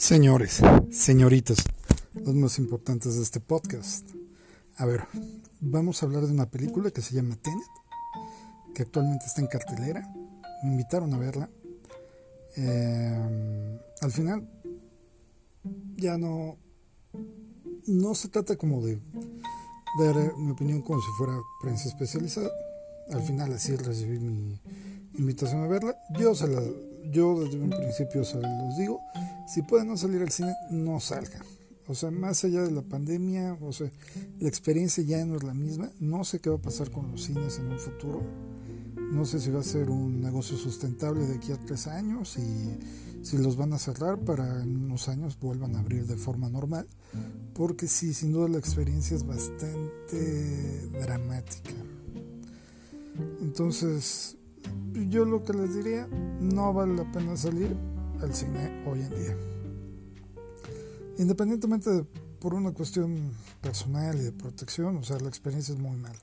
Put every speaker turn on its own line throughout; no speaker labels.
Señores, señoritas, los más importantes de este podcast. A ver, vamos a hablar de una película que se llama Tenet, que actualmente está en cartelera. Me invitaron a verla. Eh, al final, ya no, no se trata como de dar eh, mi opinión como si fuera prensa especializada. Al final así recibí mi invitación a verla. Yo se la, yo desde un principio se los digo si pueden no salir al cine, no salgan. O sea, más allá de la pandemia, o sea, la experiencia ya no es la misma. No sé qué va a pasar con los cines en un futuro. No sé si va a ser un negocio sustentable de aquí a tres años y si los van a cerrar para en unos años vuelvan a abrir de forma normal. Porque sí, sin duda la experiencia es bastante dramática. Entonces, yo lo que les diría, no vale la pena salir al cine hoy en día. Independientemente de por una cuestión personal y de protección, o sea, la experiencia es muy mala.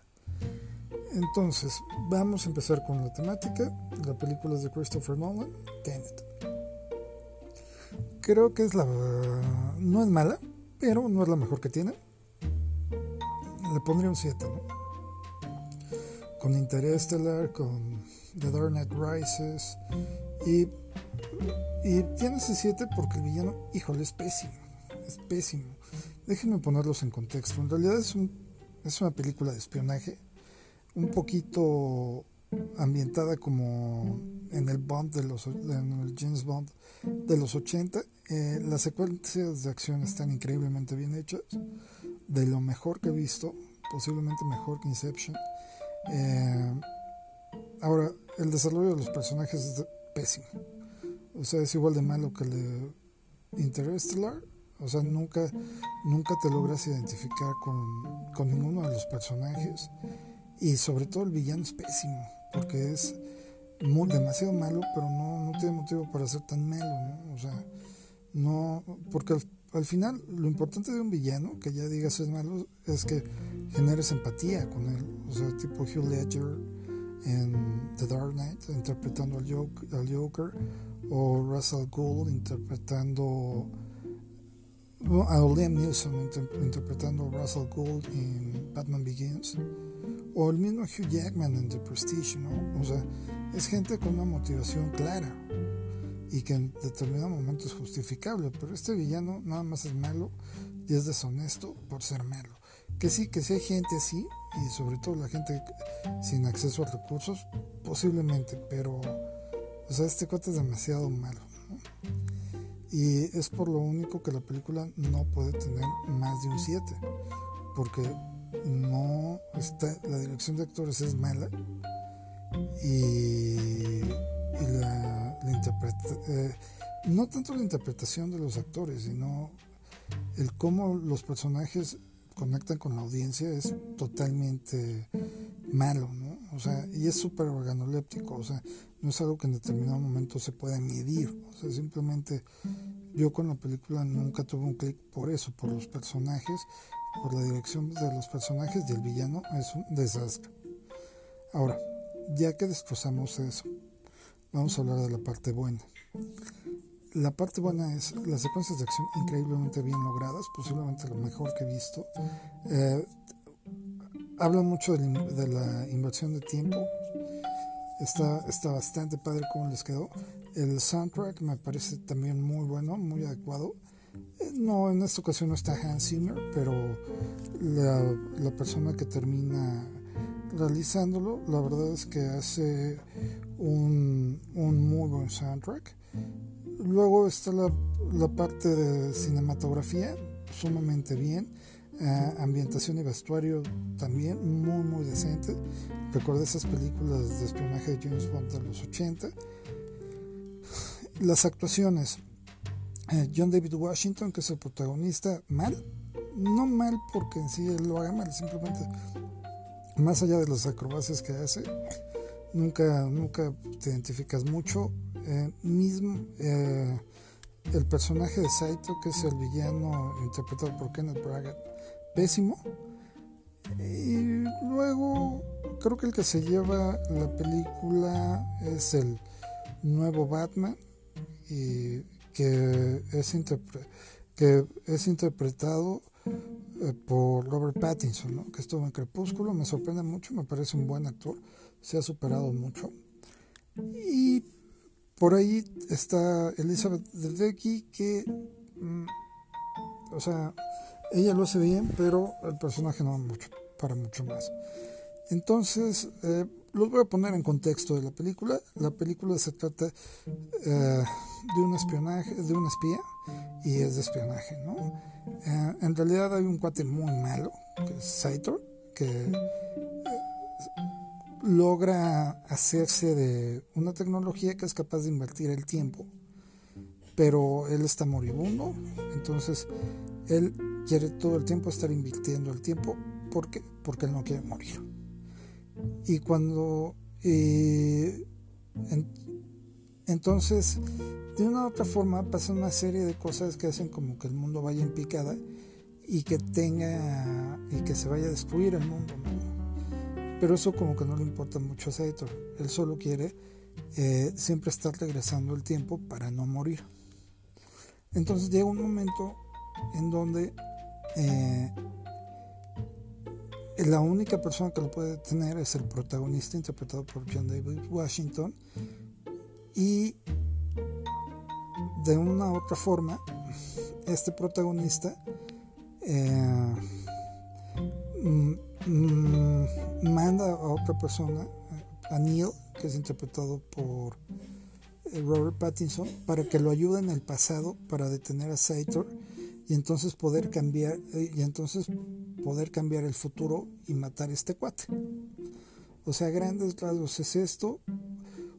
Entonces, vamos a empezar con la temática. La película es de Christopher Nolan, Tenet. Creo que es la. No es mala, pero no es la mejor que tiene. Le pondría un 7, ¿no? Con Interstellar, con The Dark Knight Rises y y tiene ese 7 porque el villano, híjole, es pésimo. Es pésimo. Déjenme ponerlos en contexto. En realidad es, un, es una película de espionaje. Un poquito ambientada como en el Bond de los en el James Bond de los 80 eh, las secuencias de acción están increíblemente bien hechas de lo mejor que he visto posiblemente mejor que Inception eh, ahora el desarrollo de los personajes es pésimo o sea, es igual de malo que el Interstellar. O sea, nunca, nunca te logras identificar con, con ninguno de los personajes. Y sobre todo el villano es pésimo, porque es muy, demasiado malo, pero no, no tiene motivo para ser tan malo, ¿no? O sea, no, porque al, final lo importante de un villano, que ya digas es malo, es que generes empatía con él. O sea, tipo Hugh Ledger en The Dark Knight, interpretando al Joker, Joker o Russell Gould interpretando a Liam Neeson interpretando a Russell Gould en Batman Begins o el mismo Hugh Jackman en The Prestige, ¿no? O sea, es gente con una motivación clara y que en determinado momento es justificable, pero este villano nada más es malo y es deshonesto por ser malo. Que sí, que sí hay gente así, y sobre todo la gente sin acceso a recursos, posiblemente, pero o sea, este cuate es demasiado malo. Y es por lo único que la película no puede tener más de un 7. Porque no está, la dirección de actores es mala. Y, la, eh, no tanto la interpretación de los actores, sino el cómo los personajes conectan con la audiencia es totalmente malo, ¿no? O sea, y es súper organoléptico, o sea, no es algo que en determinado momento se pueda medir, o sea, simplemente yo con la película nunca tuve un clic por eso, por los personajes, por la dirección de los personajes y el villano es un desastre. Ahora, ya que destrozamos eso, vamos a hablar de la parte buena. La parte buena es las secuencias de acción increíblemente bien logradas, posiblemente lo mejor que he visto. Eh, habla mucho de la, inversión de tiempo. Está, está bastante padre cómo les quedó. El soundtrack me parece también muy bueno, muy adecuado. Eh, no, en esta ocasión no está Hans Zimmer, pero la, la persona que termina realizándolo, la verdad es que hace un, un muy buen soundtrack. Luego está la, la parte de cinematografía, sumamente bien eh, ambientación y vestuario también muy muy decente. Recuerdo esas películas de espionaje de James Bond de los 80. Las actuaciones. Eh, John David Washington, que es el protagonista, mal. No mal porque en sí él lo haga mal, simplemente más allá de las acrobacias que hace, nunca, nunca te identificas mucho. Eh, mismo el personaje de Saito, que es el villano interpretado por Kenneth Braga, pésimo. Y luego creo que el que se lleva la película es el nuevo Batman, y que es, que es interpretado eh, por Robert Pattinson, que estuvo en Crepúsculo, me sorprende mucho, me parece un buen actor, se ha superado mucho. Y por ahí está Elizabeth Debicki, que, mm, o sea, ella lo hace bien, pero el personaje no mucho, para mucho más. Entonces, eh, los voy a poner en contexto de la película. La película se trata eh, de un espionaje, de un espía, y es de espionaje, ¿no? Eh, en realidad hay un cuate muy malo, que es Saito, que logra hacerse de una tecnología que es capaz de invertir el tiempo, pero él está moribundo, entonces él quiere todo el tiempo estar invirtiendo el tiempo porque, porque él no quiere morir. Y cuando... entonces, de una u otra forma, pasa una serie de cosas que hacen como que el mundo vaya en picada y que tenga... y que se vaya a destruir el mundo. Pero eso como que no le importa mucho a Sator. Él solo quiere eh, siempre estar regresando el tiempo para no morir. Entonces llega un momento en donde eh, la única persona que lo puede tener es el protagonista interpretado por John David Washington. Y de una u otra forma este protagonista eh, mm, mm, manda a otra persona a Neil que es interpretado por eh, Robert Pattinson para que lo ayude en el pasado para detener a Sator y entonces poder cambiar eh, y entonces poder cambiar el futuro y matar este cuate. O sea, grandes rasgos es esto.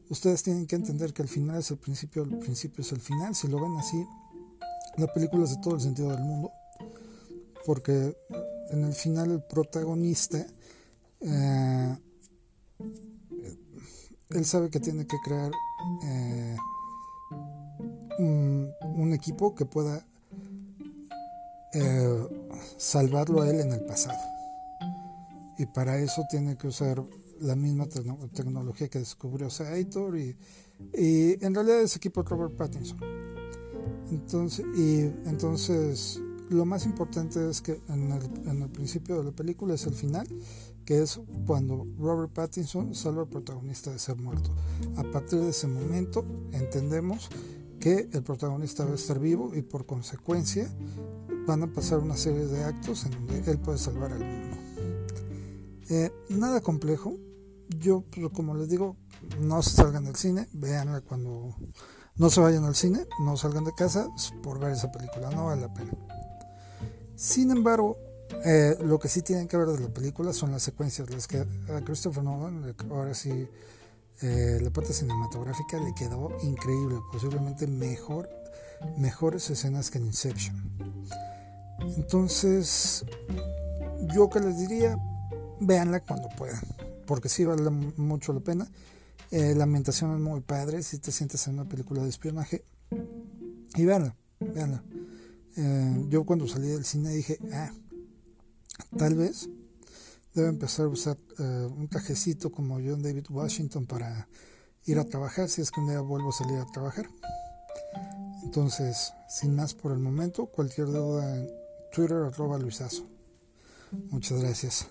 Ustedes tienen que entender que el final es el principio, el principio es el final. Si lo ven así, la película es de todo el sentido del mundo. Porque en el final el protagonista, eh, él sabe que tiene que crear eh, un equipo que pueda eh, salvarlo a él en el pasado. Y para eso tiene que usar la misma tecnología que descubrió Sator y, y, en realidad es equipo de Robert Pattinson. Entonces, y entonces lo más importante es que en el, principio de la película es el final, que es cuando Robert Pattinson salva al protagonista de ser muerto. A partir de ese momento entendemos que el protagonista va a estar vivo y por consecuencia van a pasar una serie de actos en donde él puede salvar al mundo. Eh, nada complejo. Yo, pues, como les digo, no se salgan del cine, véanla cuando no se vayan al cine, no salgan de casa por ver esa película, no vale la pena. Sin embargo, eh, lo que sí tienen que ver de la película son las secuencias, las que a Christopher Nolan, ahora sí, eh, la parte cinematográfica le quedó increíble, posiblemente mejor, mejores escenas que en Inception. Entonces, yo que les diría, véanla cuando puedan, porque sí vale mucho la pena. Eh, la ambientación es muy padre, si te sientes en una película de espionaje. Y véanla, véanla. Eh, yo cuando salí del cine dije, ah, tal vez debe empezar a usar eh, un trajecito como John David Washington para ir a trabajar si es que un día vuelvo a salir a trabajar. Entonces, sin más por el momento, cualquier duda Twitter arroba Luisazo. Muchas gracias.